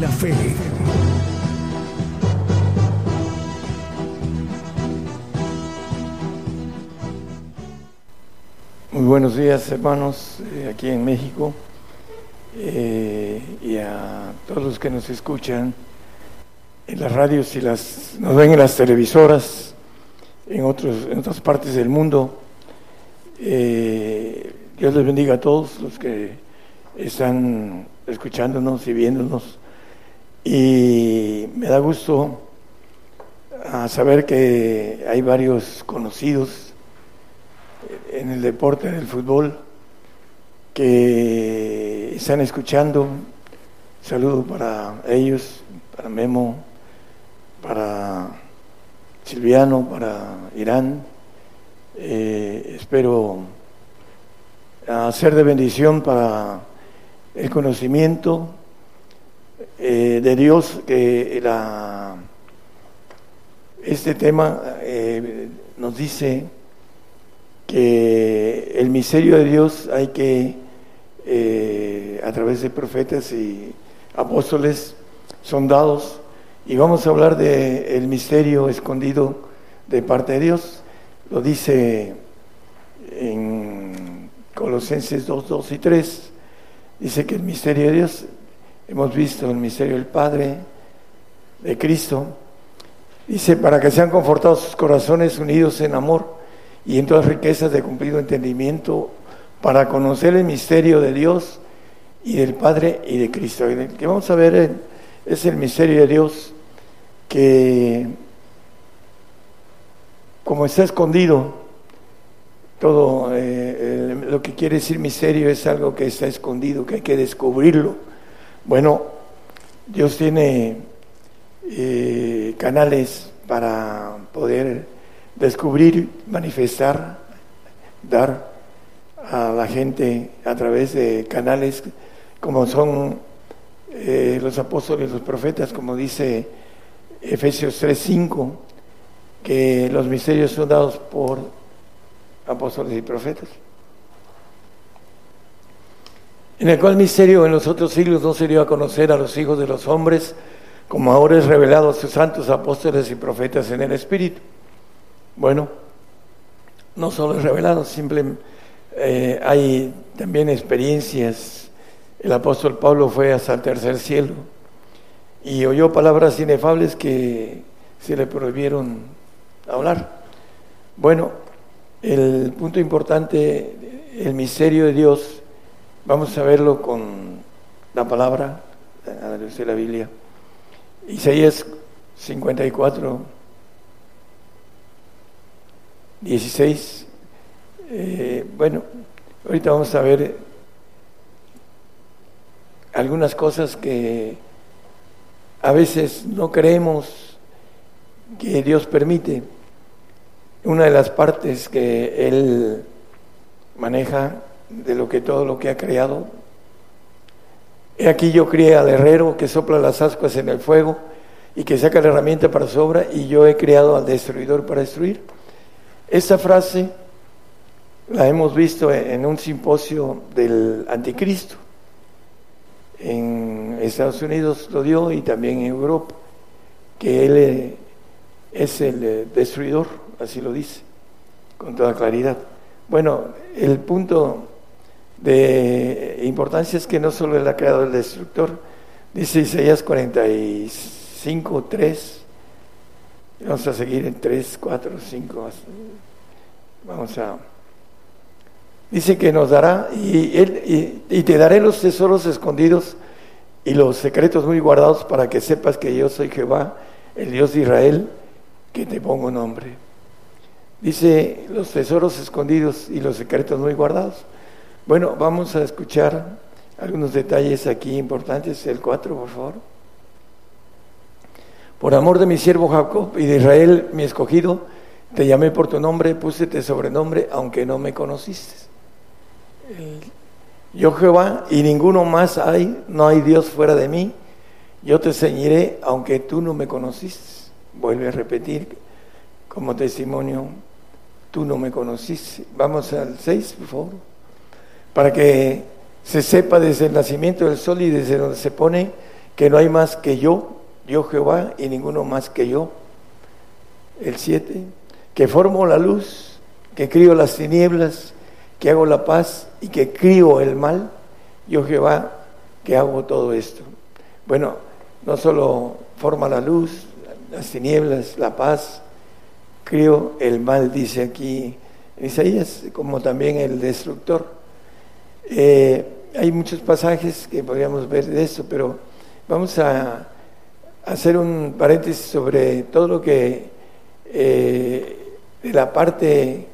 La Fe. Muy buenos días hermanos eh, aquí en México eh, y a todos los que nos escuchan en las radios y las nos ven en las televisoras en otros en otras partes del mundo. Eh, Dios les bendiga a todos los que están escuchándonos y viéndonos y me da gusto a saber que hay varios conocidos en el deporte, en el fútbol, que están escuchando. Saludo para ellos, para Memo, para Silviano, para Irán. Eh, espero hacer de bendición para el conocimiento eh, de Dios que la, este tema eh, nos dice que el misterio de Dios hay que, eh, a través de profetas y apóstoles, son dados, y vamos a hablar del el misterio escondido de parte de Dios. Lo dice en Colosenses 2, 2 y 3, dice que el misterio de Dios, hemos visto el misterio del Padre, de Cristo, dice, para que sean confortados sus corazones unidos en amor y en todas riquezas de cumplido entendimiento para conocer el misterio de Dios y del Padre y de Cristo. El que vamos a ver es el misterio de Dios que, como está escondido, todo eh, lo que quiere decir misterio es algo que está escondido, que hay que descubrirlo. Bueno, Dios tiene eh, canales para poder descubrir, manifestar, dar a la gente a través de canales como son eh, los apóstoles, los profetas, como dice Efesios 3:5, que los misterios son dados por apóstoles y profetas. En el cual misterio en los otros siglos no se dio a conocer a los hijos de los hombres, como ahora es revelado a sus santos apóstoles y profetas en el Espíritu bueno, no solo es revelado, simplemente eh, hay también experiencias. El apóstol Pablo fue hasta el tercer cielo y oyó palabras inefables que se le prohibieron hablar. Bueno, el punto importante, el misterio de Dios, vamos a verlo con la palabra, a la luz de la Biblia. Isaías 54 16. Eh, bueno, ahorita vamos a ver algunas cosas que a veces no creemos que Dios permite. Una de las partes que Él maneja de lo que todo lo que ha creado. He aquí yo crié al herrero que sopla las ascuas en el fuego y que saca la herramienta para su obra y yo he creado al destruidor para destruir. Esa frase la hemos visto en un simposio del anticristo. En Estados Unidos lo dio y también en Europa, que él eh, es el eh, destruidor, así lo dice, con toda claridad. Bueno, el punto de importancia es que no solo él ha creado el destructor, dice Isaías 45, 3, Vamos a seguir en 3, 4, 5. Vamos a. Dice que nos dará, y, él, y, te daré los tesoros escondidos y los secretos muy guardados para que sepas que yo soy Jehová, el Dios de Israel, que te pongo nombre. Dice los tesoros escondidos y los secretos muy guardados. Bueno, vamos a escuchar algunos detalles aquí importantes. El 4, por favor. Por amor de mi siervo Jacob y de Israel, mi escogido, te llamé por tu nombre, púsete sobrenombre, aunque no me conociste. Yo Jehová y ninguno más hay, no hay Dios fuera de mí. Yo te ceñiré, aunque tú no me conociste. Vuelve a repetir como testimonio, tú no me conociste. Vamos al 6, por favor. Para que se sepa desde el nacimiento del sol y desde donde se pone que no hay más que yo, yo Jehová, y ninguno más que yo. El 7, que formo la luz, que crío las tinieblas, que hago la paz y que crío el mal, yo Jehová, que hago todo esto. Bueno, no solo forma la luz, las tinieblas, la paz, crío el mal, dice aquí en Isaías, como también el destructor. Eh, hay muchos pasajes que podríamos ver de eso, pero vamos a hacer un paréntesis sobre todo lo que eh, de la parte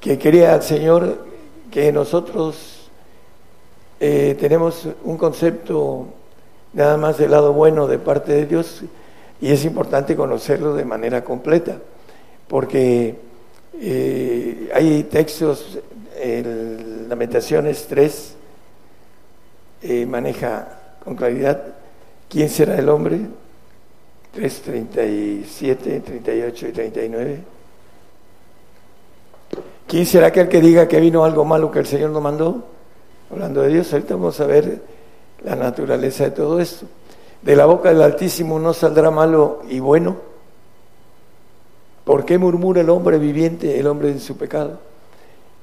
que quería el Señor que nosotros eh, tenemos un concepto nada más del lado bueno de parte de Dios y es importante conocerlo de manera completa, porque hay textos, el Lamentaciones 3 eh, maneja con claridad quién será el hombre, 3, 37, 38 y 39. ¿Quién será aquel que diga que vino algo malo que el Señor nos mandó? Hablando de Dios, ahorita vamos a ver la naturaleza de todo esto. De la boca del Altísimo no saldrá malo y bueno. ¿Por qué murmura el hombre viviente, el hombre en su pecado?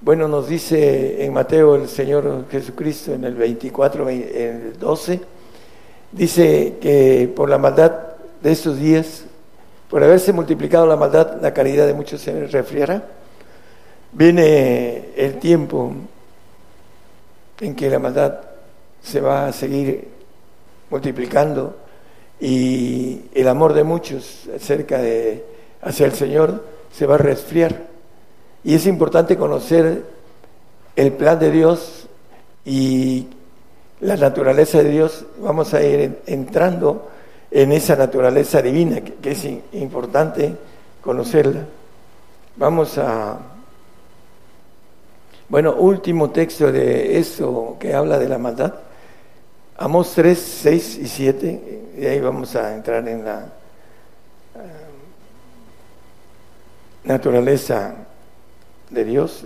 Bueno, nos dice en Mateo el Señor Jesucristo en el 24, en el 12, dice que por la maldad de estos días, por haberse multiplicado la maldad, la caridad de muchos se resfriará. Viene el tiempo en que la maldad se va a seguir multiplicando y el amor de muchos acerca de hacia el Señor se va a resfriar. Y es importante conocer el plan de Dios y la naturaleza de Dios. Vamos a ir entrando en esa naturaleza divina, que, es importante conocerla. Vamos a... Bueno, último texto de eso que habla de la maldad. Amos 3, 6 y 7, y ahí vamos a entrar en la eh, naturaleza de Dios,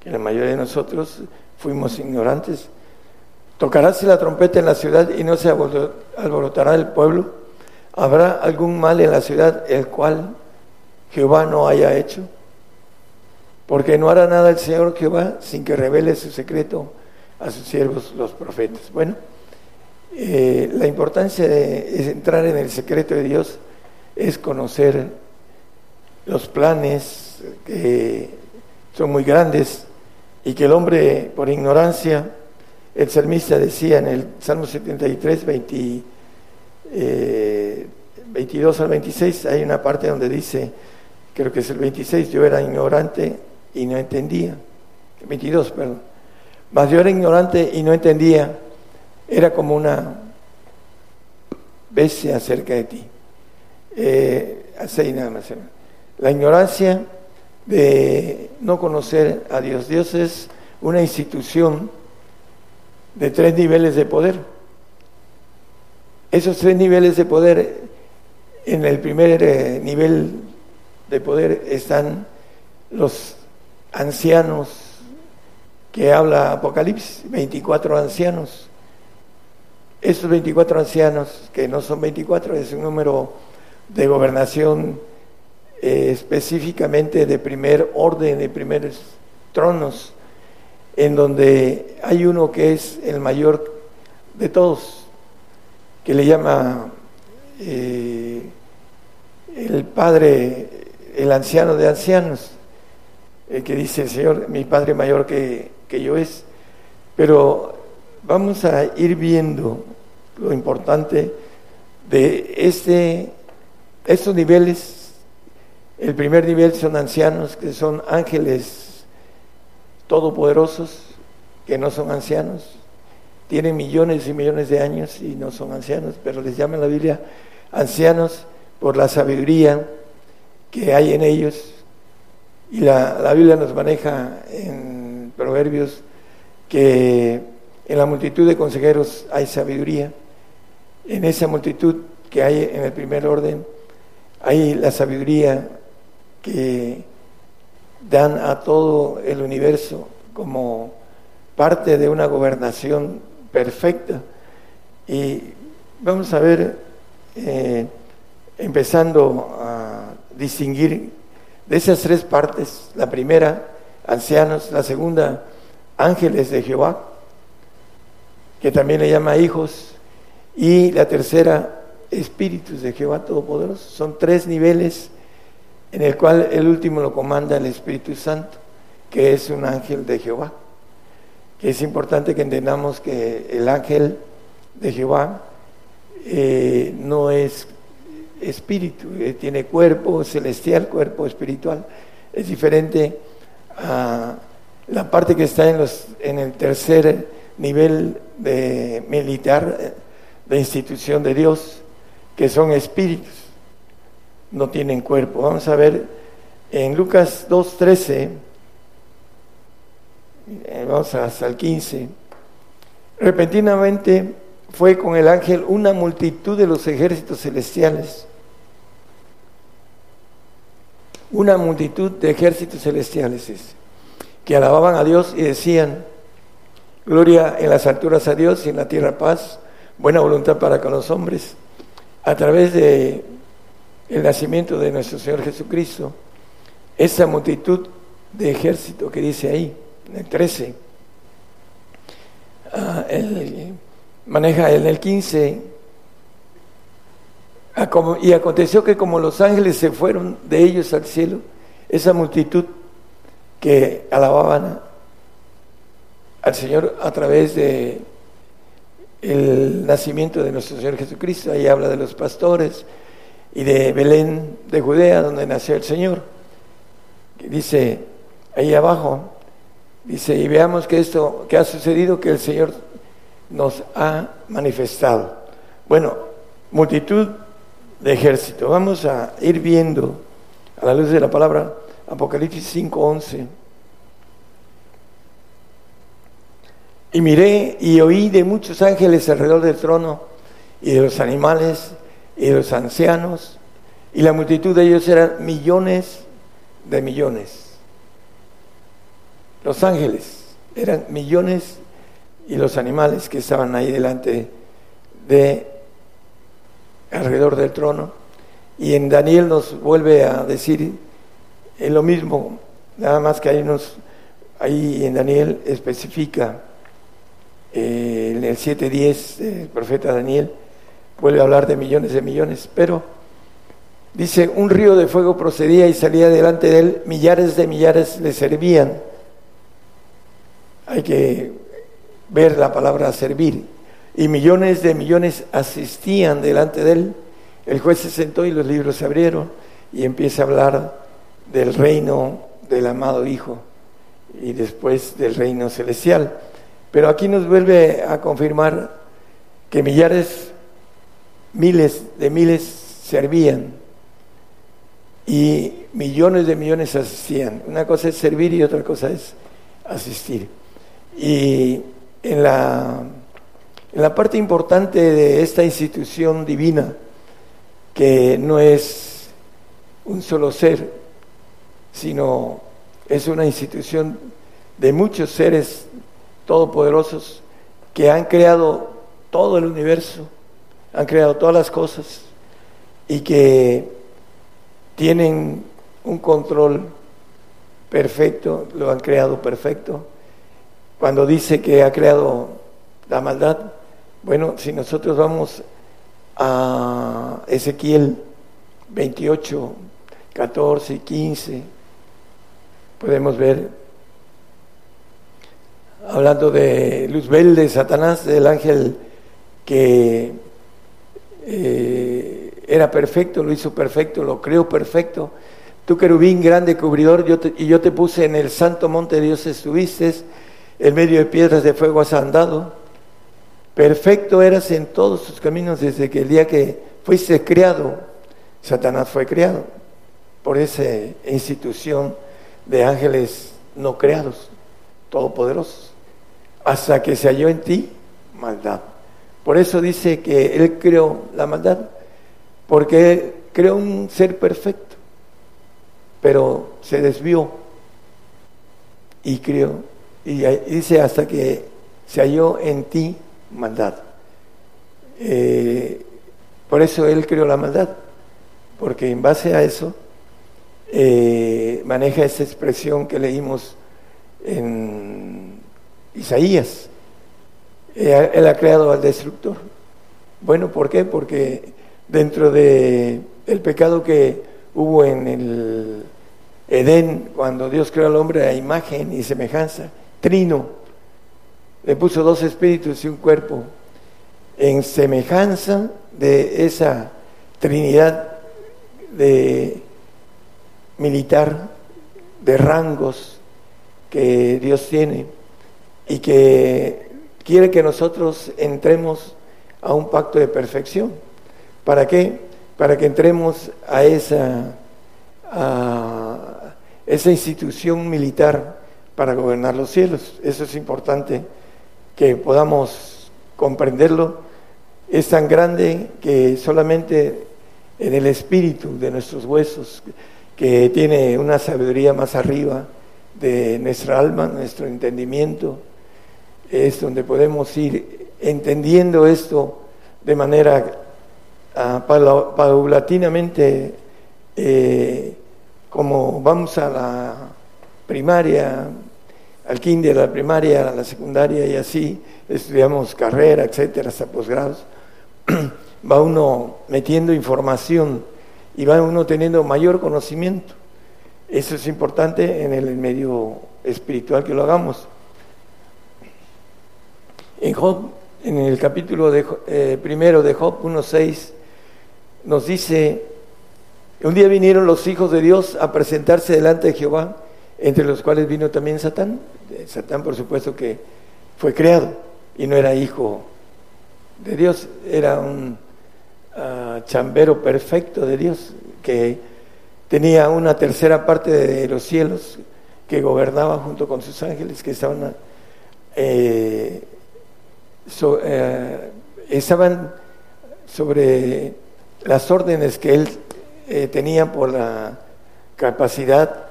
que la mayoría de nosotros fuimos ignorantes. Tocaráse la trompeta en la ciudad y no se alborotará el pueblo. ¿Habrá algún mal en la ciudad el cual Jehová no haya hecho? Porque no hará nada el Señor Jehová sin que revele su secreto a sus siervos los profetas. Bueno, eh, la importancia de entrar en el secreto de Dios es conocer los planes que son muy grandes y que el hombre por ignorancia, el salmista decía en el Salmo 73, 22 eh, al 26, hay una parte donde dice, creo que es el 26, yo era ignorante y no entendía, 22, perdón, mas yo era ignorante y no entendía era como una bestia acerca de ti. Eh, así nada más. La ignorancia de no conocer a Dios. Dios es una institución de tres niveles de poder. Esos tres niveles de poder, en el primer eh, nivel de poder están los ancianos que habla Apocalipsis, 24 ancianos estos 24 ancianos, que no son 24, es un número de gobernación eh, específicamente de primer orden, de primeros tronos, en donde hay uno que es el mayor de todos, que le llama eh, el padre, el anciano de ancianos, el que dice Señor, mi padre mayor que, que yo es, pero vamos a ir viendo lo importante de este, estos niveles. El primer nivel son ancianos, que son ángeles todopoderosos, que no son ancianos, tienen millones y millones de años y no son ancianos, pero les llama la Biblia ancianos por la sabiduría que hay en ellos. Y la, la Biblia nos maneja en Proverbios que en la multitud de consejeros hay sabiduría. En esa multitud que hay en el primer orden, hay la sabiduría que dan a todo el universo como parte de una gobernación perfecta. Y vamos a ver, eh, empezando a distinguir de esas tres partes, la primera, ancianos, la segunda, ángeles de Jehová, que también le llama hijos, y la tercera, espíritus de Jehová Todopoderoso. Son tres niveles en el cual el último lo comanda el Espíritu Santo, que es un ángel de Jehová. Que es importante que entendamos que el ángel de Jehová eh, no es espíritu, eh, tiene cuerpo celestial, cuerpo espiritual. Es diferente a la parte que está en, los, en el tercer nivel de militar eh, de institución de Dios, que son espíritus, no tienen cuerpo. Vamos a ver en Lucas 2.13, eh, vamos hasta el 15, repentinamente fue con el ángel una multitud de los ejércitos celestiales, una multitud de ejércitos celestiales que alababan a Dios y decían, gloria en las alturas a Dios y en la tierra paz, buena voluntad para con los hombres, a través de el nacimiento de nuestro Señor Jesucristo, esa multitud de ejército que dice ahí, en el 13, ah, maneja en el 15, y aconteció que como los ángeles se fueron de ellos al cielo, esa multitud que alababan al Señor a través de el nacimiento de nuestro Señor Jesucristo, ahí habla de los pastores y de Belén de Judea, donde nació el Señor. Dice ahí abajo, dice, y veamos que esto que ha sucedido, que el Señor nos ha manifestado. Bueno, multitud de ejército. Vamos a ir viendo a la luz de la palabra Apocalipsis 5:11. Y miré y oí de muchos ángeles alrededor del trono y de los animales y los ancianos, y la multitud de ellos eran millones de millones. Los ángeles eran millones y los animales que estaban ahí delante de alrededor del trono. Y en Daniel nos vuelve a decir lo mismo, nada más que ahí, nos, ahí en Daniel especifica eh, en el 7.10 el profeta Daniel vuelve a hablar de millones de millones, pero dice, un río de fuego procedía y salía delante de él, millares de millares le servían. Hay que ver la palabra servir. Y millones de millones asistían delante de él. El juez se sentó y los libros se abrieron y empieza a hablar del reino del amado Hijo y después del reino celestial. Pero aquí nos vuelve a confirmar que millares, miles de miles servían y millones de millones asistían. Una cosa es servir y otra cosa es asistir. Y en la, en la parte importante de esta institución divina, que no es un solo ser, sino es una institución de muchos seres todopoderosos que han creado todo el universo, han creado todas las cosas y que tienen un control perfecto, lo han creado perfecto. Cuando dice que ha creado la maldad, bueno, si nosotros vamos a Ezequiel 28, 14 y 15, podemos ver hablando de Luzbel, de Satanás, del ángel que eh, era perfecto, lo hizo perfecto, lo creó perfecto. Tú, querubín grande cubridor, y yo te puse en el santo monte de Dios estuviste, en medio de piedras de fuego has andado. Perfecto eras en todos tus caminos desde que el día que fuiste creado, Satanás fue creado por esa institución de ángeles no creados, todopoderosos hasta que se halló en ti maldad. Por eso dice que Él creó la maldad, porque creó un ser perfecto, pero se desvió y creó Y dice hasta que se halló en ti maldad. Eh, por eso él creó la maldad, porque en base a eso eh, maneja esa expresión que leímos en Isaías. Eh, él ha creado al destructor. Bueno, ¿por qué? Porque dentro de el pecado que hubo en el Edén, cuando Dios creó al hombre a imagen y semejanza, trino, le puso dos espíritus y un cuerpo, en semejanza de esa Trinidad de militar, de rangos que Dios tiene y que quiere que nosotros entremos a un pacto de perfección. ¿Para qué? Para que entremos a esa, a esa institución militar para gobernar los cielos. Eso es importante que podamos comprenderlo. Es tan grande que solamente en el espíritu de nuestros huesos, que tiene una sabiduría más arriba de nuestra alma, nuestro entendimiento, es donde podemos ir entendiendo esto de manera uh, paulatinamente, eh, como vamos a la primaria, al kinder, a la primaria, a la secundaria y así, estudiamos carrera, etcétera, hasta posgrados, va uno metiendo información y va uno teniendo mayor conocimiento. Eso es importante en el medio espiritual que lo hagamos. En Job, en el capítulo eh, primero de Job 1.6, nos dice, un día vinieron los hijos de Dios a presentarse delante de Jehová, entre los cuales vino también Satán. Satán, por supuesto, que fue creado y no era hijo de Dios, era un uh, chambero perfecto de Dios, que tenía una tercera parte de los cielos que gobernaba junto con sus ángeles que estaban eh, eh, estaban sobre las órdenes que él eh, tenía por la capacidad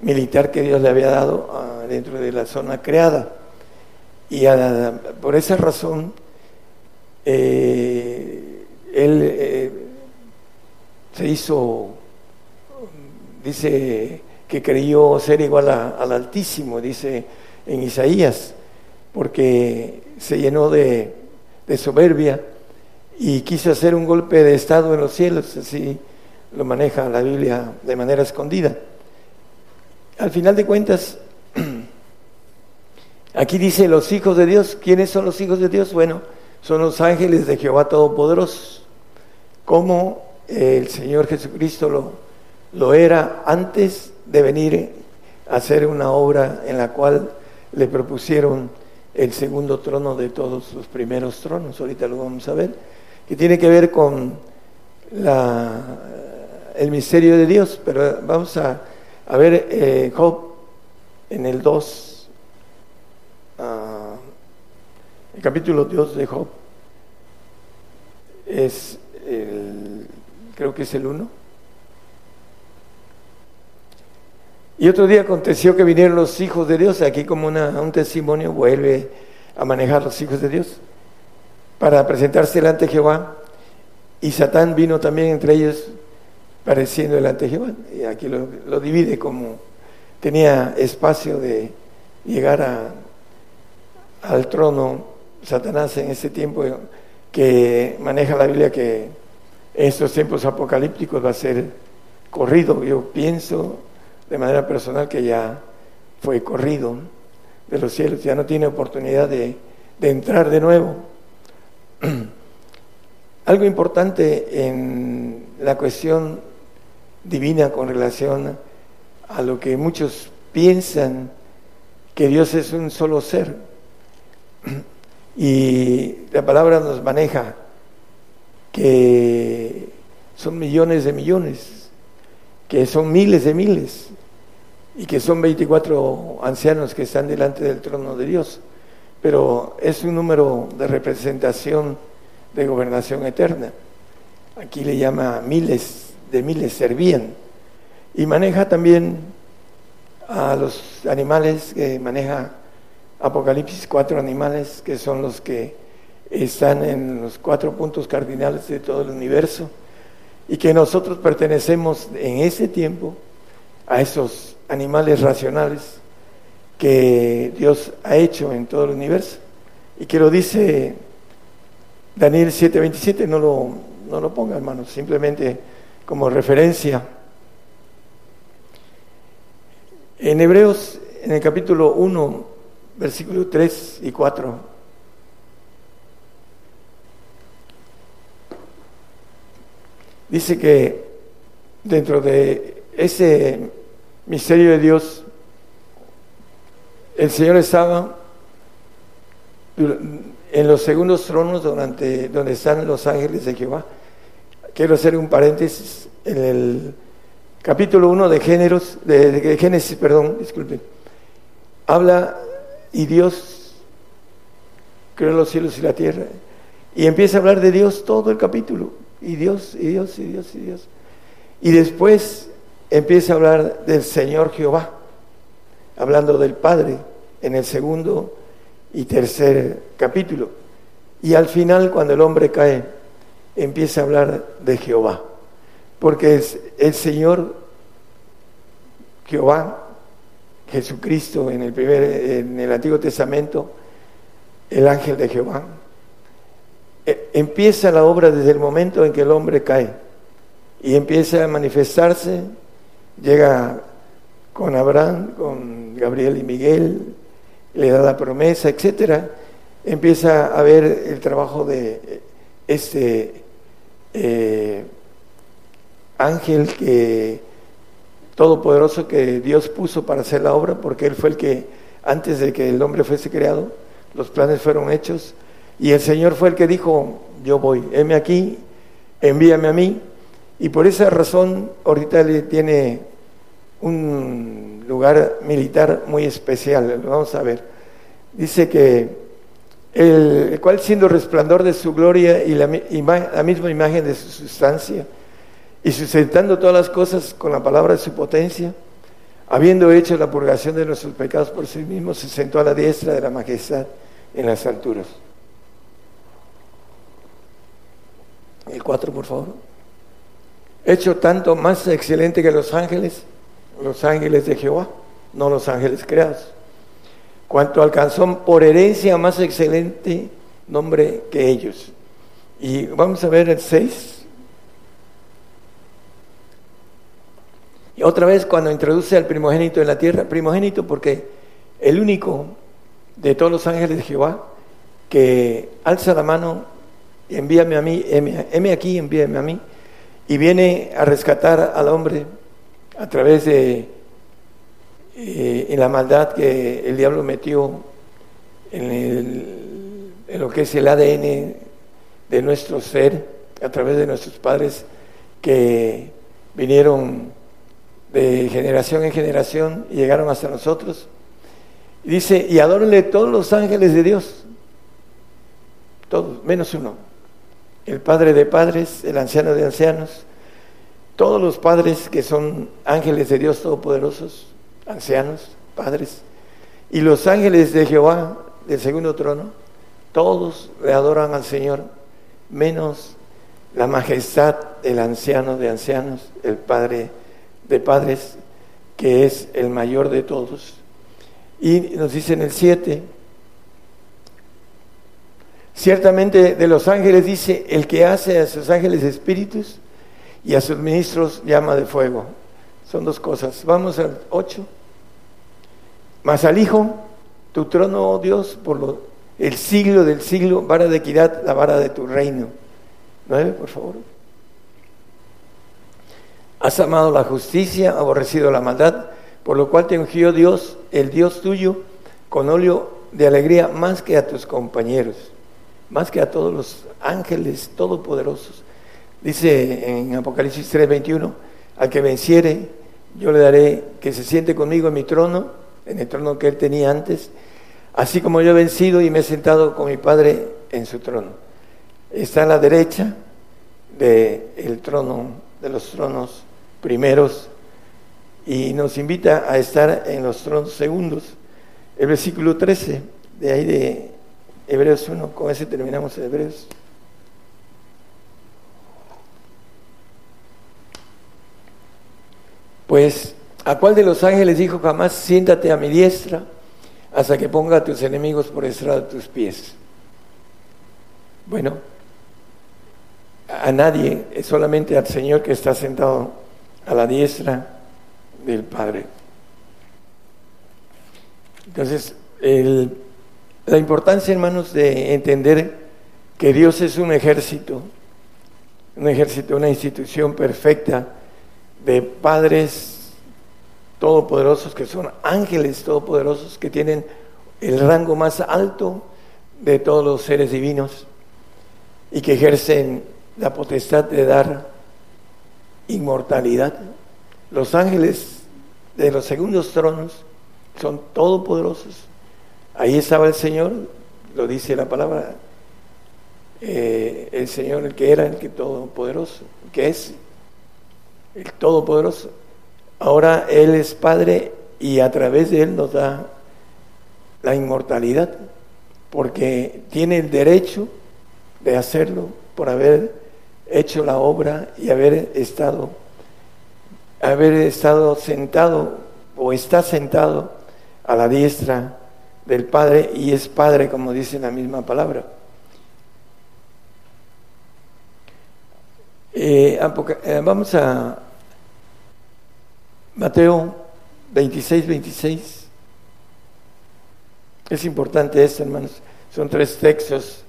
militar que Dios le había dado ah, dentro de la zona creada. Y por esa razón, eh, él se hizo, dice que creyó ser igual al Altísimo, dice en Isaías, porque se llenó de, soberbia y quiso hacer un golpe de Estado en los cielos, así lo maneja la Biblia de manera escondida. Al final de cuentas, aquí dice los hijos de Dios, ¿quiénes son los hijos de Dios? Bueno, son los ángeles de Jehová Todopoderoso, como el Señor Jesucristo lo, era antes de venir a hacer una obra en la cual le propusieron el segundo trono de todos los primeros tronos, ahorita lo vamos a ver, que tiene que ver con el misterio de Dios, pero vamos a, a ver eh, Job en el 2, ah, el capítulo 2 de Job, es el, creo que es el 1. Y otro día aconteció que vinieron los hijos de Dios, aquí como un testimonio vuelve a manejar los hijos de Dios, para presentarse delante de Jehová. Y Satán vino también entre ellos pareciendo delante de Jehová. Y aquí lo, divide como tenía espacio de llegar a, al trono Satanás en ese tiempo que maneja la Biblia que en estos tiempos apocalípticos va a ser corrido. Yo pienso de manera personal que ya fue corrido de los cielos, ya no tiene oportunidad de, entrar de nuevo. Algo importante en la cuestión divina con relación a lo que muchos piensan que Dios es un solo ser. Y la palabra nos maneja que son millones de millones, que son miles de miles y que son 24 ancianos que están delante del trono de Dios, pero es un número de representación de gobernación eterna. Aquí le llama miles de miles servían. Y maneja también a los animales que maneja Apocalipsis, cuatro animales que son los que están en los cuatro puntos cardinales de todo el universo y que nosotros pertenecemos en ese tiempo a esos animales racionales que Dios ha hecho en todo el universo y que lo dice Daniel 7:27, no lo, no lo ponga hermanos, simplemente como referencia. En Hebreos, en el capítulo 1, versículo 3 y 4, dice que dentro de ese misterio de Dios, el Señor estaba en los segundos tronos durante, donde están los ángeles de Jehová. Quiero hacer un paréntesis en el capítulo 1 de, géneros, de, Génesis, perdón, disculpen. Habla y Dios creó los cielos y la tierra. Y empieza a hablar de Dios todo el capítulo. Y Dios, y Dios, y Dios, y Dios. Y después empieza a hablar del Señor Jehová, hablando del Padre en el segundo y tercer capítulo. Y al final, cuando el hombre cae, empieza a hablar de Jehová, porque es el Señor Jehová, Jesucristo en el primer, en el Antiguo Testamento, el ángel de Jehová. E, empieza la obra desde el momento en que el hombre cae. Y empieza a manifestarse, llega con Abraham, con Gabriel y Miguel, le da la promesa, etcétera, empieza a ver el trabajo de este eh, ángel que todopoderoso que Dios puso para hacer la obra, porque él fue el que antes de que el hombre fuese creado, los planes fueron hechos y el Señor fue el que dijo, yo voy, heme aquí, envíame a mí. Y por esa razón ahorita tiene un lugar militar muy especial. Vamos a ver. Dice que el, cual siendo resplandor de su gloria y la, la misma imagen de su sustancia, y sustentando todas las cosas con la palabra de su potencia, habiendo hecho la purgación de nuestros pecados por sí mismo, se sentó a la diestra de la majestad en las alturas. El 4, por favor. Hecho tanto más excelente que los ángeles, los ángeles de Jehová, no los ángeles creados. Cuanto alcanzó por herencia más excelente nombre que ellos. Y vamos a ver el 6. Y otra vez cuando introduce al primogénito en la tierra, primogénito porque el único de todos los ángeles de Jehová que alza la mano, envíame a mí, heme aquí, envíame a mí, y viene a rescatar al hombre a través de eh, la maldad que el diablo metió en, lo que es el ADN de nuestro ser a través de nuestros padres que vinieron de generación en generación y llegaron hasta nosotros. Dice, y adórenle todos los ángeles de Dios, todos, menos uno, el Padre de padres, el anciano de ancianos, todos los padres que son ángeles de Dios todopoderosos, ancianos, padres, y los ángeles de Jehová del segundo trono, todos le adoran al Señor, menos la majestad del anciano de ancianos, el Padre de padres, que es el mayor de todos. Y nos dice en el 7, ciertamente de los ángeles dice, el que hace a sus ángeles espíritus, y a sus ministros llama de fuego. Son dos cosas. Vamos al 8. Mas al Hijo, tu trono, oh Dios, por lo, el siglo del siglo, vara de equidad, la vara de tu reino. 9, por favor. Has amado la justicia, aborrecido la maldad, por lo cual te ungió Dios, el Dios tuyo, con óleo de alegría más que a tus compañeros, más que a todos los ángeles todopoderosos. Dice en Apocalipsis 3:21, al que venciere, yo le daré que se siente conmigo en mi trono, en el trono que él tenía antes, así como yo he vencido y me he sentado con mi Padre en su trono. Está a la derecha del trono, de los tronos primeros, y nos invita a estar en los tronos segundos. El versículo 13, de ahí de Hebreos 1, con ese terminamos Hebreos. Pues, ¿a cuál de los ángeles dijo jamás, siéntate a mi diestra hasta que ponga a tus enemigos por estrado de tus pies? Bueno, a nadie, es solamente al Señor que está sentado a la diestra del Padre. Entonces, la importancia, hermanos, de entender que Dios es un ejército, un ejército, una institución perfecta de padres todopoderosos que son ángeles todopoderosos que tienen el rango más alto de todos los seres divinos y que ejercen la potestad de dar inmortalidad. Los ángeles de los segundos tronos son todopoderosos. Ahí estaba el Señor, lo dice la palabra, eh, el Señor, el que era, el que todopoderoso, que es el todopoderoso. Ahora Él es Padre y a través de Él nos da la inmortalidad, porque tiene el derecho de hacerlo por haber hecho la obra y haber estado haber estado sentado o está sentado a la diestra del Padre y es Padre como dice la misma palabra. Eh, eh, vamos a Mateo 26, 26. Es importante esto, hermanos. Son tres textos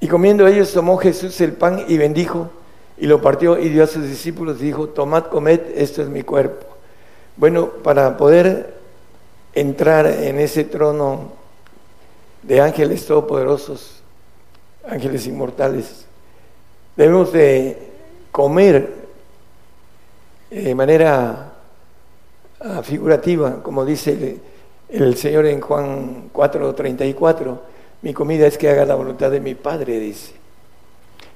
y comiendo ellos tomó Jesús el pan y bendijo y lo partió y dio a sus discípulos y dijo, tomad, comed, esto es mi cuerpo. Bueno, para poder entrar en ese trono de ángeles todopoderosos, ángeles inmortales, debemos de comer de manera ah, figurativa, como dice el, el Señor en Juan 4:34 mi comida es que haga la voluntad de mi Padre, dice.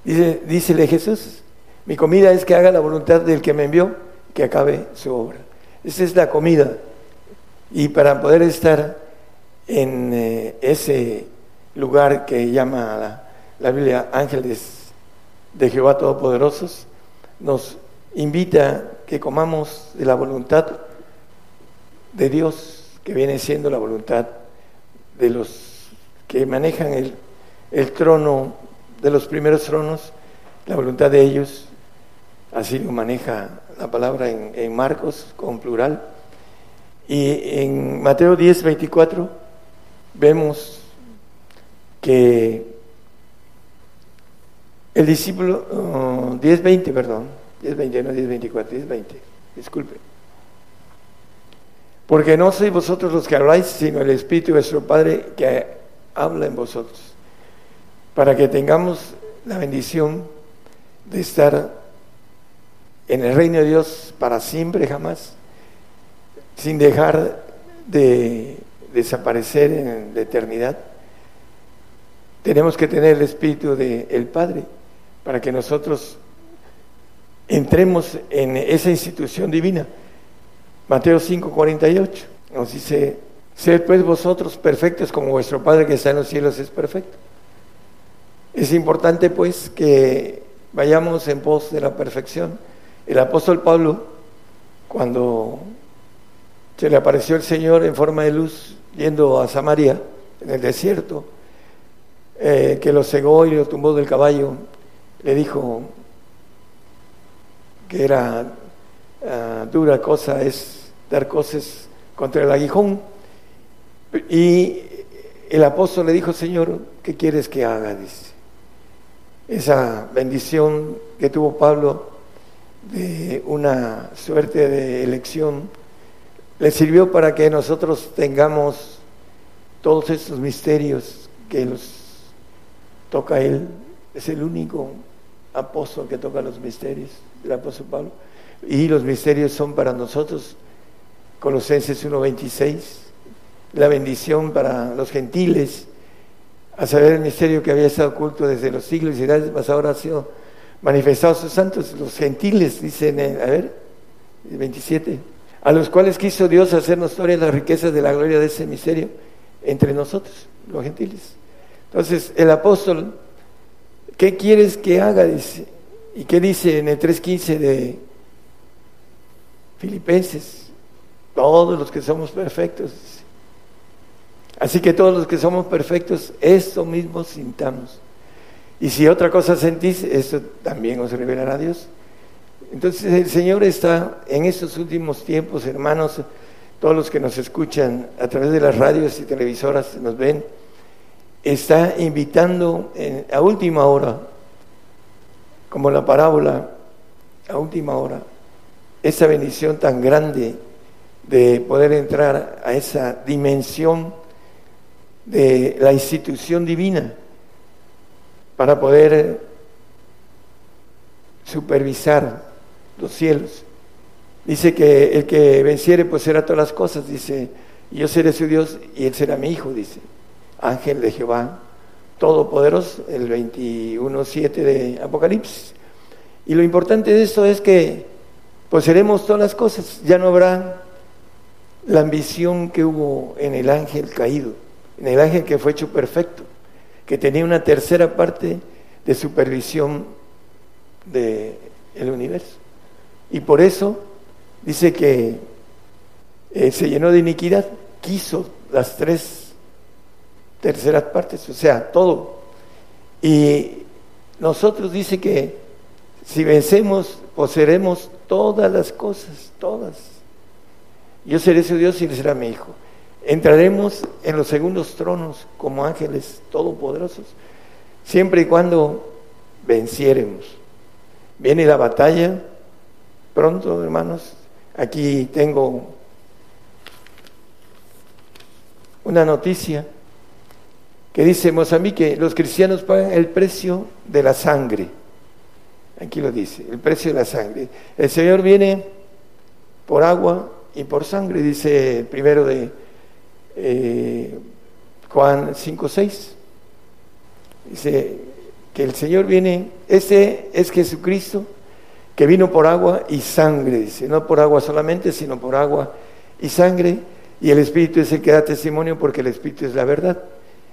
Dice, dícele Jesús, mi comida es que haga la voluntad del que me envió, que acabe su obra. Esa es la comida. Y para poder estar en eh, ese lugar que llama la, la Biblia ángeles de Jehová Todopoderosos, nos invita que comamos de la voluntad de Dios, que viene siendo la voluntad de los que manejan el, el trono de los primeros tronos, la voluntad de ellos, así lo maneja la palabra en, en, Marcos con plural. Y en Mateo 10, 24 vemos que el discípulo, 10, 20, perdón, 10, 20, no 10, 24, 10, 20, disculpe. Porque no sois vosotros los que habláis, sino el Espíritu de vuestro Padre que habla en vosotros, para que tengamos la bendición de estar en el reino de Dios para siempre, jamás, sin dejar de desaparecer en la eternidad. Tenemos que tener el Espíritu del el Padre para que nosotros entremos en esa institución divina. Mateo 5, 48 nos dice Sed pues vosotros perfectos como vuestro Padre que está en los cielos es perfecto. Es importante pues que vayamos en pos de la perfección. El apóstol Pablo, cuando se le apareció el Señor en forma de luz yendo a Samaria, en el desierto, eh, que lo cegó y lo tumbó del caballo, le dijo que era ah, dura cosa es dar cosas contra el aguijón y el apóstol le dijo, Señor, ¿qué quieres que haga? Dice. Esa bendición que tuvo Pablo de una suerte de elección le sirvió para que nosotros tengamos todos estos misterios que los toca él. Es el único apóstol que toca los misterios, el apóstol Pablo. Y los misterios son para nosotros, Colosenses 1.26 la bendición para los gentiles, a saber el misterio que había estado oculto desde los siglos y edades, mas ahora ha sido manifestado a sus santos, los gentiles, dicen, a ver, 27, a los cuales quiso Dios hacer notorias las riquezas de la gloria de ese misterio entre nosotros, los gentiles. Entonces, el apóstol, ¿qué quieres que haga? Dice, ¿y qué dice en el 3.15 de Filipenses? Todos los que somos perfectos. Así que todos los que somos perfectos, esto mismo sintamos. Y si otra cosa sentís, eso también os revelará Dios. Entonces el Señor está en estos últimos tiempos, hermanos, todos los que nos escuchan a través de las radios y televisoras, nos ven, está invitando a última hora, como la parábola, a última hora, esa bendición tan grande de poder entrar a esa dimensión de la institución divina para poder supervisar los cielos. Dice que el que venciere pues será todas las cosas, dice, yo seré su Dios y él será mi hijo, dice, ángel de Jehová, todopoderoso, el 21.7 de Apocalipsis. Y lo importante de esto es que pues seremos todas las cosas, ya no habrá la ambición que hubo en el ángel caído, en el ángel que fue hecho perfecto, que tenía una tercera parte de supervisión del el universo. Y por eso dice que eh, se llenó de iniquidad, quiso las tres terceras partes, o sea, todo. Y nosotros dice que si vencemos, poseeremos todas las cosas, todas. Yo seré su Dios y él será mi hijo. Entraremos en los segundos tronos como ángeles todopoderosos, siempre y cuando venciéremos. Viene la batalla, pronto, hermanos. Aquí tengo una noticia que dice Mozambique, los cristianos pagan el precio de la sangre. Aquí lo dice, el precio de la sangre. El Señor viene por agua y por sangre, dice primero de eh, Juan 5.6. Dice que el Señor viene, ese es Jesucristo que vino por agua y sangre, dice, no por agua solamente, sino por agua y sangre, y el Espíritu es el que da testimonio porque el Espíritu es la verdad.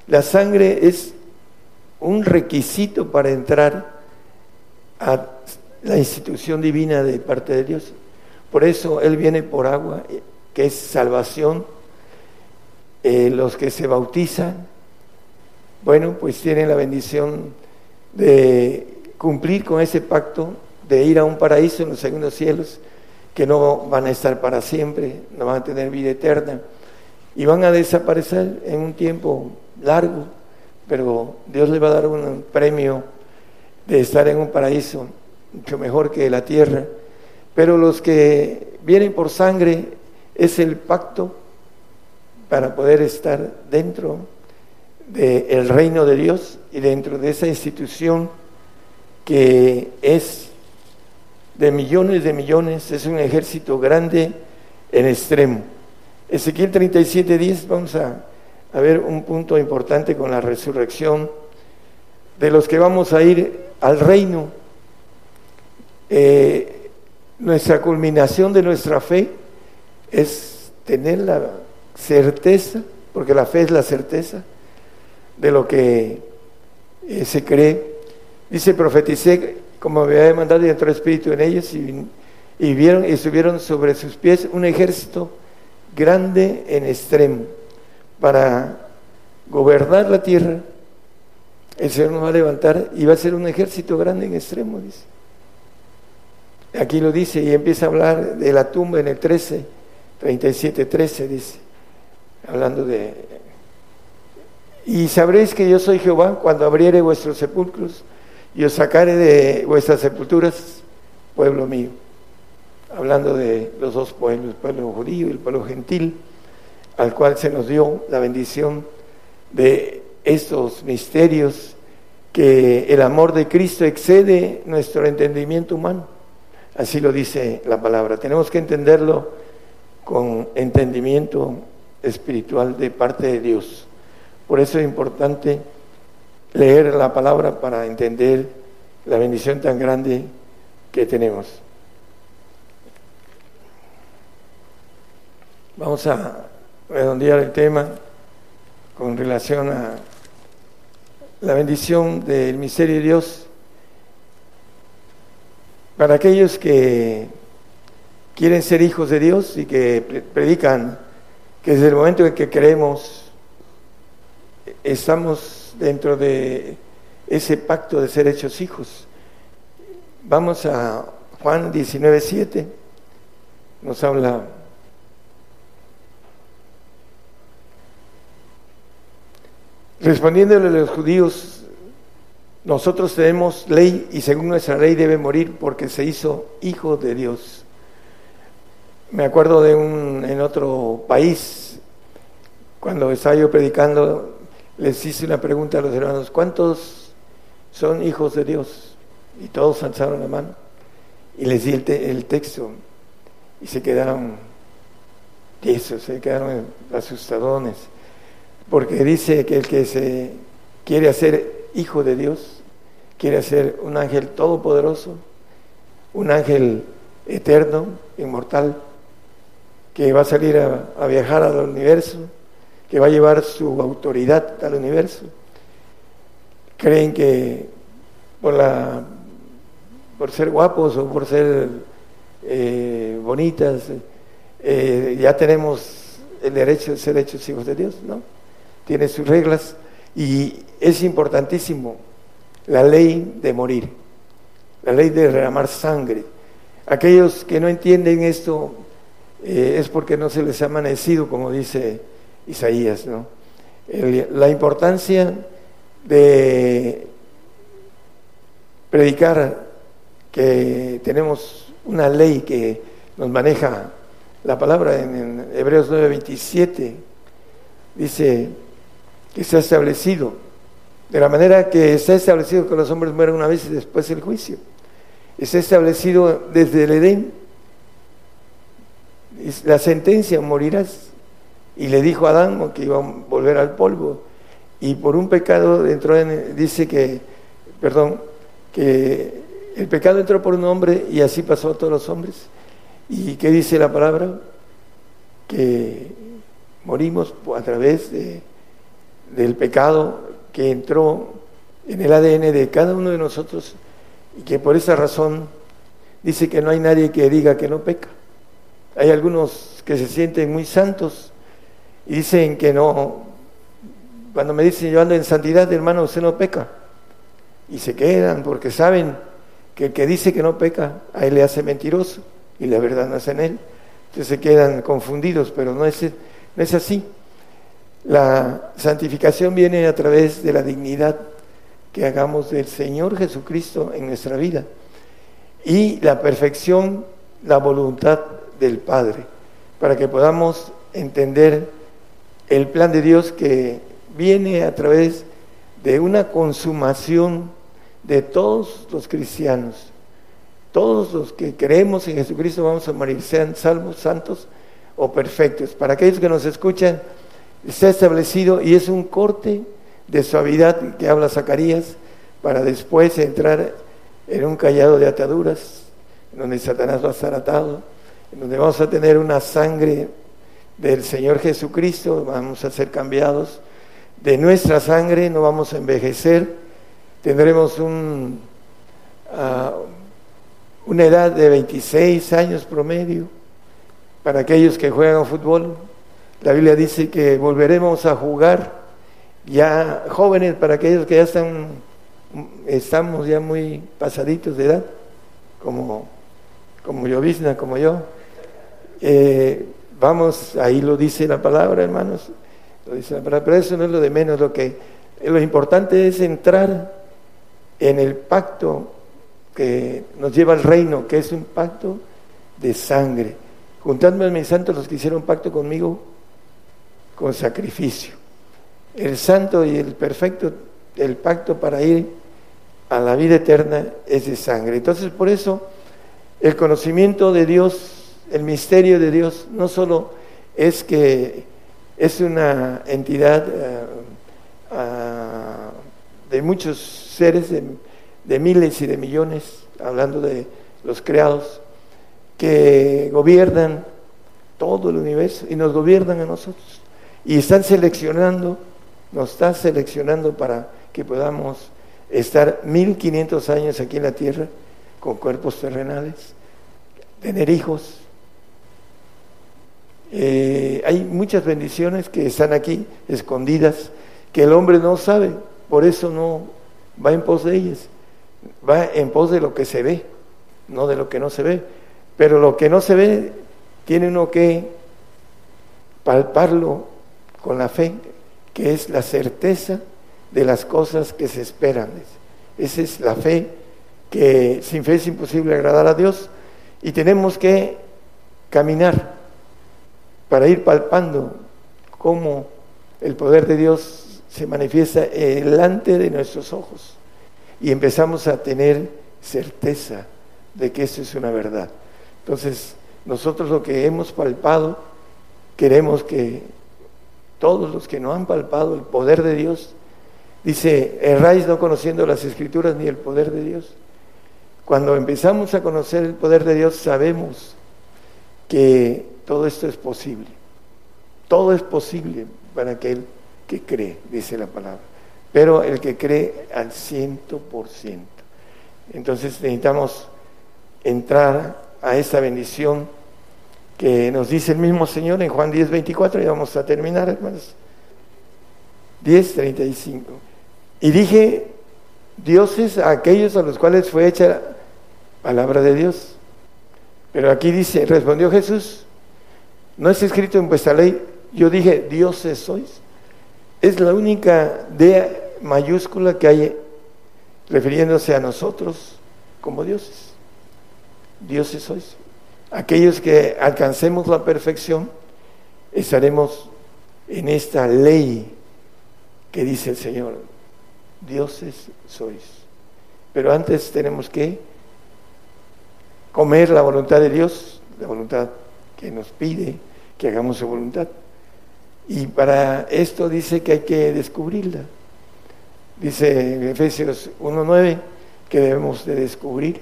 La sangre es un requisito para entrar a la institución divina de parte de Dios. Por eso Él viene por agua, que es salvación. Eh, los que se bautizan, bueno, pues tienen la bendición de cumplir con ese pacto de ir a un paraíso en los segundos cielos, que no van a estar para siempre, no van a tener vida eterna, y van a desaparecer en un tiempo largo, pero Dios les va a dar un premio de estar en un paraíso mucho mejor que la tierra. Pero los que vienen por sangre es el pacto para poder estar dentro del reino de Dios y dentro de esa institución que es de millones de millones, es un ejército grande en extremo. Ezequiel 37, 10, vamos a, ver un punto importante con la resurrección de los que vamos a ir al reino. Eh, nuestra culminación de nuestra fe es tener la certeza, porque la fe es la certeza de lo que eh, se cree. Dice, profeticé como había demandado y entró espíritu en ellos y, vieron y subieron sobre sus pies un ejército grande en extremo para gobernar la tierra. El Señor nos va a levantar y va a ser un ejército grande en extremo, dice. Aquí lo dice y empieza a hablar de la tumba en el 13, 37, 13, dice, hablando de... Y sabréis que yo soy Jehová cuando abriere vuestros sepulcros y os sacaré de vuestras sepulturas, pueblo mío. Hablando de los dos pueblos, el pueblo judío y el pueblo gentil, al cual se nos dio la bendición de estos misterios que el amor de Cristo excede nuestro entendimiento humano. Así lo dice la palabra. Tenemos que entenderlo con entendimiento espiritual de parte de Dios. Por eso es importante leer la palabra para entender la bendición tan grande que tenemos. Vamos a redondear el tema con relación a la bendición del misterio de Dios para aquellos que quieren ser hijos de Dios y que predican que desde el momento en que creemos estamos dentro de ese pacto de ser hechos hijos. Vamos a Juan 19:7, nos habla Respondiéndole a los judíos, nosotros tenemos ley y según nuestra ley debe morir porque se hizo hijo de Dios. Me acuerdo de un en otro país, cuando estaba yo predicando, les hice una pregunta a los hermanos, ¿cuántos son hijos de Dios? Y todos alzaron la mano y les di el, texto y se quedaron tiesos, se quedaron asustadones porque dice que el que se quiere hacer hijo de Dios, quiere ser un ángel todopoderoso, un ángel eterno, inmortal, que va a salir a, viajar al universo, que va a llevar su autoridad al universo. Creen que por, la, por ser guapos o por ser eh, bonitas, eh, ya tenemos el derecho de ser hechos hijos de Dios, ¿no? tiene sus reglas y es importantísimo la ley de morir, la ley de derramar sangre. Aquellos que no entienden esto eh, es porque no se les ha amanecido, como dice Isaías, ¿no? la importancia de predicar que tenemos una ley que nos maneja la palabra en, en Hebreos 9:27 dice que se ha establecido, de la manera que está establecido que los hombres mueren una vez y después el juicio. Está establecido desde el Edén. La sentencia, morirás. Y le dijo a Adán que iba a volver al polvo. Y por un pecado entró en, dice que, perdón, que el pecado entró por un hombre y así pasó a todos los hombres. ¿Y qué dice la palabra? Que morimos a través de del pecado que entró en el ADN de cada uno de nosotros y que por esa razón dice que no hay nadie que diga que no peca. Hay algunos que se sienten muy santos y dicen que no, cuando me dicen yo ando en santidad, hermano, usted no peca. Y se quedan porque saben que el que dice que no peca, a él le hace mentiroso y la verdad no es en él. Entonces se quedan confundidos, pero no es, no es así. La santificación viene a través de la dignidad que hagamos del Señor Jesucristo en nuestra vida y la perfección, la voluntad del Padre, para que podamos entender el plan de Dios que viene a través de una consumación de todos los cristianos. Todos los que creemos en Jesucristo vamos a morir, sean salvos, santos o perfectos. Para aquellos que nos escuchan, está establecido y es un corte de suavidad que habla Zacarías para después entrar en un callado de ataduras, en donde Satanás va a estar atado, en donde vamos a tener una sangre del Señor Jesucristo, vamos a ser cambiados. De nuestra sangre, no vamos a envejecer, tendremos un, ah, una edad de 26 años promedio para aquellos que juegan fútbol, la Biblia dice que volveremos a jugar ya jóvenes para aquellos que ya están, estamos ya muy pasaditos de edad, como, como como yo. Eh, vamos, ahí lo dice la palabra, hermanos, lo dice la palabra, pero eso no es lo de menos, lo que lo importante es entrar en el pacto que nos lleva al reino, que es un pacto de sangre. Juntadme a mis santos los que hicieron pacto conmigo con sacrificio. El santo y el perfecto, el pacto para ir a la vida eterna es de sangre. Entonces, por eso, el conocimiento de Dios, el misterio de Dios, no solo es que es una entidad eh, ah, de muchos seres, de miles y de millones, hablando de los creados, que gobiernan todo el universo y nos gobiernan a nosotros. Y están seleccionando, nos están seleccionando para que podamos estar 1500 años aquí en la tierra con cuerpos terrenales, tener hijos. Eh, hay muchas bendiciones que están aquí escondidas, que el hombre no sabe, por eso no va en pos de ellas, va en pos de lo que se ve, no de lo que no se ve. Pero lo que no se ve tiene uno que palparlo con la fe, que es la certeza de las cosas que se esperan. Esa es la fe, que sin fe es imposible agradar a Dios y tenemos que caminar para ir palpando cómo el poder de Dios se manifiesta delante de nuestros ojos y empezamos a tener certeza de que eso es una verdad. Entonces, nosotros lo que hemos palpado, queremos que todos los que no han palpado el poder de Dios, dice, erráis no conociendo las escrituras ni el poder de Dios. Cuando empezamos a conocer el poder de Dios, sabemos que todo esto es posible. Todo es posible para aquel que cree, dice la palabra. Pero el que cree al ciento por ciento. Entonces necesitamos entrar a esa bendición que nos dice el mismo Señor en Juan 10, 24, y vamos a terminar, hermanos. 10, 35. Y dije, dioses a aquellos a los cuales fue hecha palabra de Dios. Pero aquí dice, respondió Jesús, no es escrito en vuestra ley, yo dije, dioses sois. Es la única D mayúscula que hay refiriéndose a nosotros como dioses. Dioses sois. Aquellos que alcancemos la perfección, estaremos en esta ley que dice el Señor, dioses sois. Pero antes tenemos que comer la voluntad de Dios, la voluntad que nos pide que hagamos su voluntad. Y para esto dice que hay que descubrirla. Dice en Efesios 1.9 que debemos de descubrir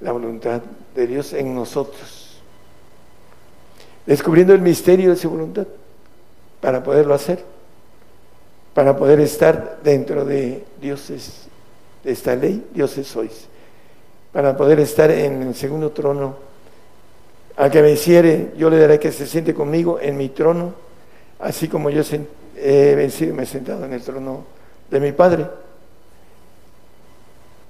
la voluntad de Dios en nosotros. Descubriendo el misterio de su voluntad para poderlo hacer, para poder estar dentro de dioses, de esta ley, dioses sois, para poder estar en el segundo trono. Al que me hiciere, yo le daré que se siente conmigo en mi trono, así como yo he vencido y me he sentado en el trono de mi Padre.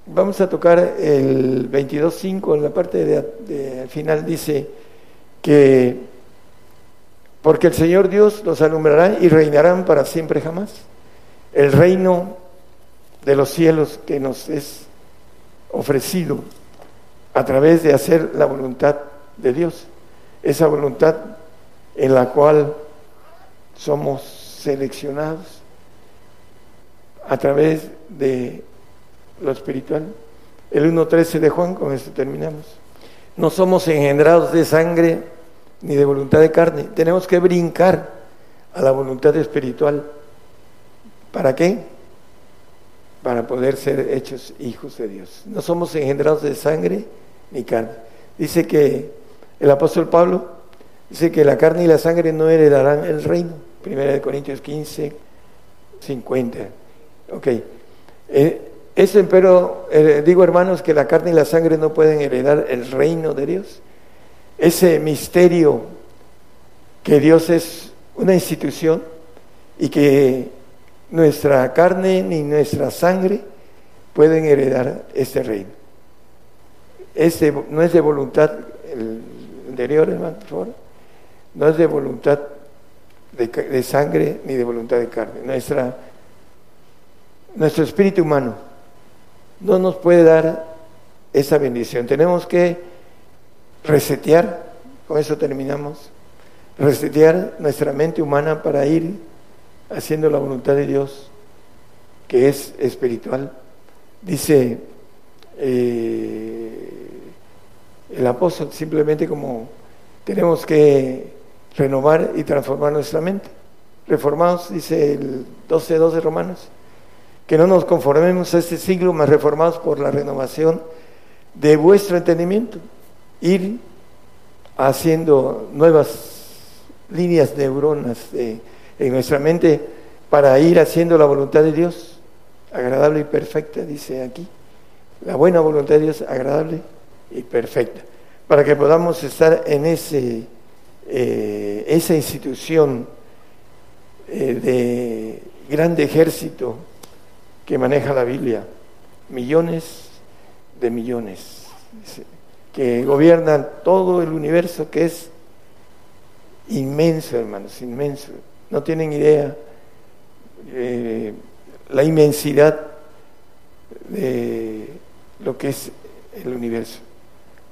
Vamos a tocar el 22.5, en la parte de, al final dice que porque el Señor Dios los alumbrará y reinarán para siempre jamás. El reino de los cielos que nos es ofrecido a través de hacer la voluntad de Dios, esa voluntad en la cual somos seleccionados a través de lo espiritual. El 1.13 de Juan, con esto terminamos. No somos engendrados de sangre ni de voluntad de carne. Tenemos que brincar a la voluntad espiritual. ¿Para qué? Para poder ser hechos hijos de Dios. No somos engendrados de sangre ni carne. Dice que el apóstol Pablo dice que la carne y la sangre no heredarán el reino. Primera de Corintios 15, 50. Ok. Eh, eso, pero eh, digo hermanos que la carne y la sangre no pueden heredar el reino de Dios. Ese misterio que Dios es una institución y que nuestra carne ni nuestra sangre pueden heredar este reino. Este no es de voluntad, el no es de voluntad de, de sangre ni de voluntad de carne. Nuestra, nuestro espíritu humano no nos puede dar esa bendición. Tenemos que resetear, con eso terminamos, resetear nuestra mente humana para ir haciendo la voluntad de Dios, que es espiritual. Dice eh, el apóstol simplemente como tenemos que renovar y transformar nuestra mente. Reformados, dice el 12.2 de Romanos que no nos conformemos a este siglo, más reformados por la renovación de vuestro entendimiento, ir haciendo nuevas líneas neuronas en nuestra mente para ir haciendo la voluntad de Dios, agradable y perfecta, dice aquí. La buena voluntad de Dios, agradable y perfecta. Para que podamos estar en ese, eh, esa institución eh, de grande ejército que maneja la Biblia, millones de millones, que gobiernan todo el universo que es inmenso, hermanos, inmenso. No tienen idea eh, la inmensidad de lo que es el universo.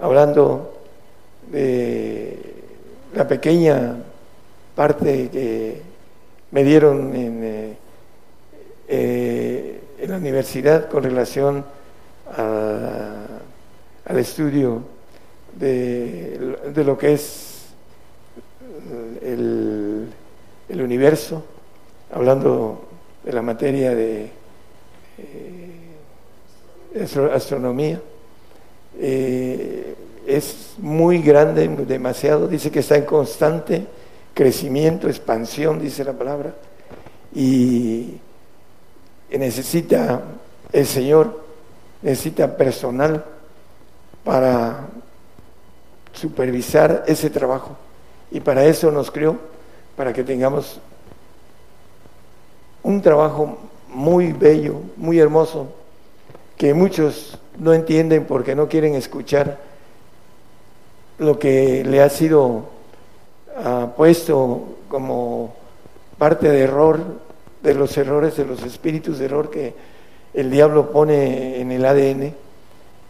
Hablando de la pequeña parte que me dieron en, eh, eh, la universidad con relación al estudio de, de, lo que es el, el universo, hablando de la materia de eh, astronomía. Eh, es muy grande, demasiado, dice que está en constante crecimiento, expansión, dice la palabra, y necesita el Señor, necesita personal para supervisar ese trabajo. Y para eso nos creó, para que tengamos un trabajo muy bello, muy hermoso, que muchos no entienden porque no quieren escuchar lo que le ha sido uh, puesto como parte de error, de los errores, de los espíritus de error que el diablo pone en el ADN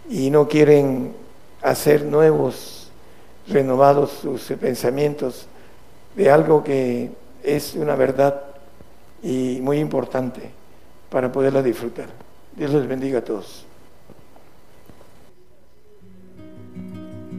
y no quieren hacer nuevos, renovados sus pensamientos de algo que es una verdad y muy importante para poderla disfrutar. Dios les bendiga a todos.